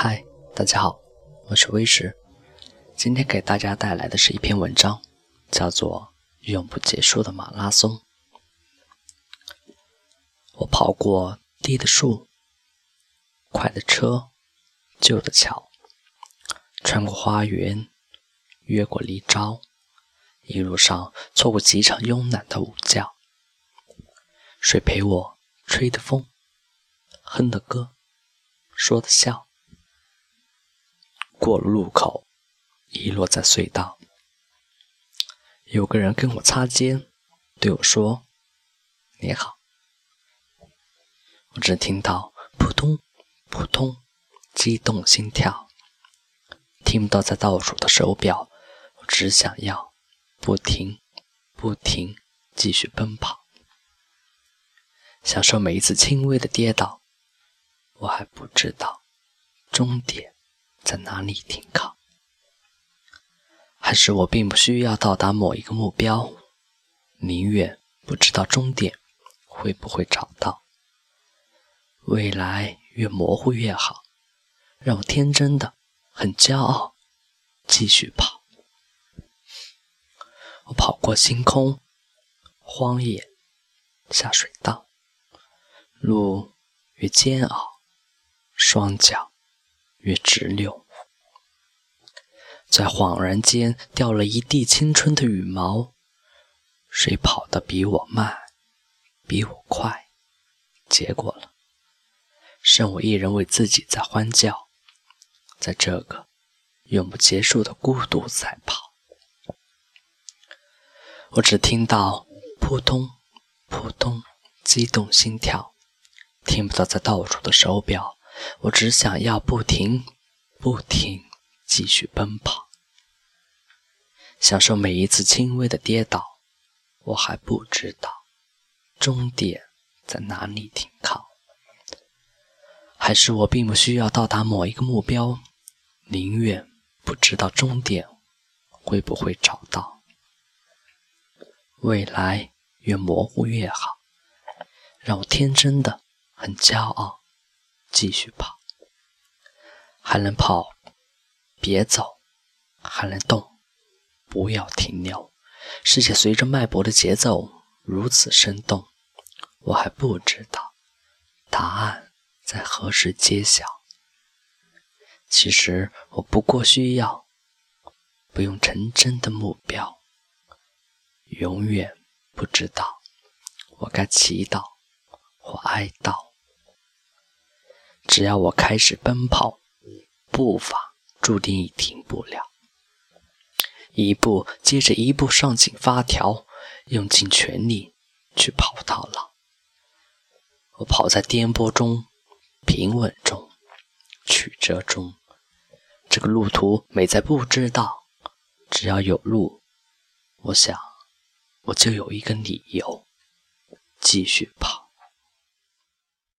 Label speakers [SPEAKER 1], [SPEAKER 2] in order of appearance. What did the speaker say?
[SPEAKER 1] 嗨，大家好，我是威石。今天给大家带来的是一篇文章，叫做《永不结束的马拉松》。我跑过低的树、快的车、旧的桥，穿过花园，越过离沼，一路上错过几场慵懒的午觉。谁陪我吹的风，哼的歌，说的笑？过了路口，遗落在隧道。有个人跟我擦肩，对我说：“你好。”我只听到扑通扑通，激动心跳，听不到在倒数的手表。我只想要不停不停继续奔跑，享受每一次轻微的跌倒。我还不知道终点。在哪里停靠？还是我并不需要到达某一个目标，宁愿不知道终点会不会找到。未来越模糊越好，让我天真的很骄傲，继续跑。我跑过星空、荒野、下水道，路越煎熬，双脚。越直溜，在恍然间掉了一地青春的羽毛。谁跑得比我慢，比我快？结果了，剩我一人为自己在欢叫，在这个永不结束的孤独赛跑。我只听到扑通扑通激动心跳，听不到在倒数的手表。我只想要不停、不停继续奔跑，享受每一次轻微的跌倒。我还不知道终点在哪里停靠，还是我并不需要到达某一个目标，宁愿不知道终点会不会找到。未来越模糊越好，让我天真的很骄傲。继续跑，还能跑，别走，还能动，不要停留。世界随着脉搏的节奏如此生动，我还不知道答案在何时揭晓。其实我不过需要不用成真的目标，永远不知道我该祈祷或哀悼。只要我开始奔跑，步伐注定已停不了。一步接着一步上紧发条，用尽全力去跑到老。我跑在颠簸中，平稳中，曲折中。这个路途美在不知道，只要有路，我想我就有一个理由继续跑。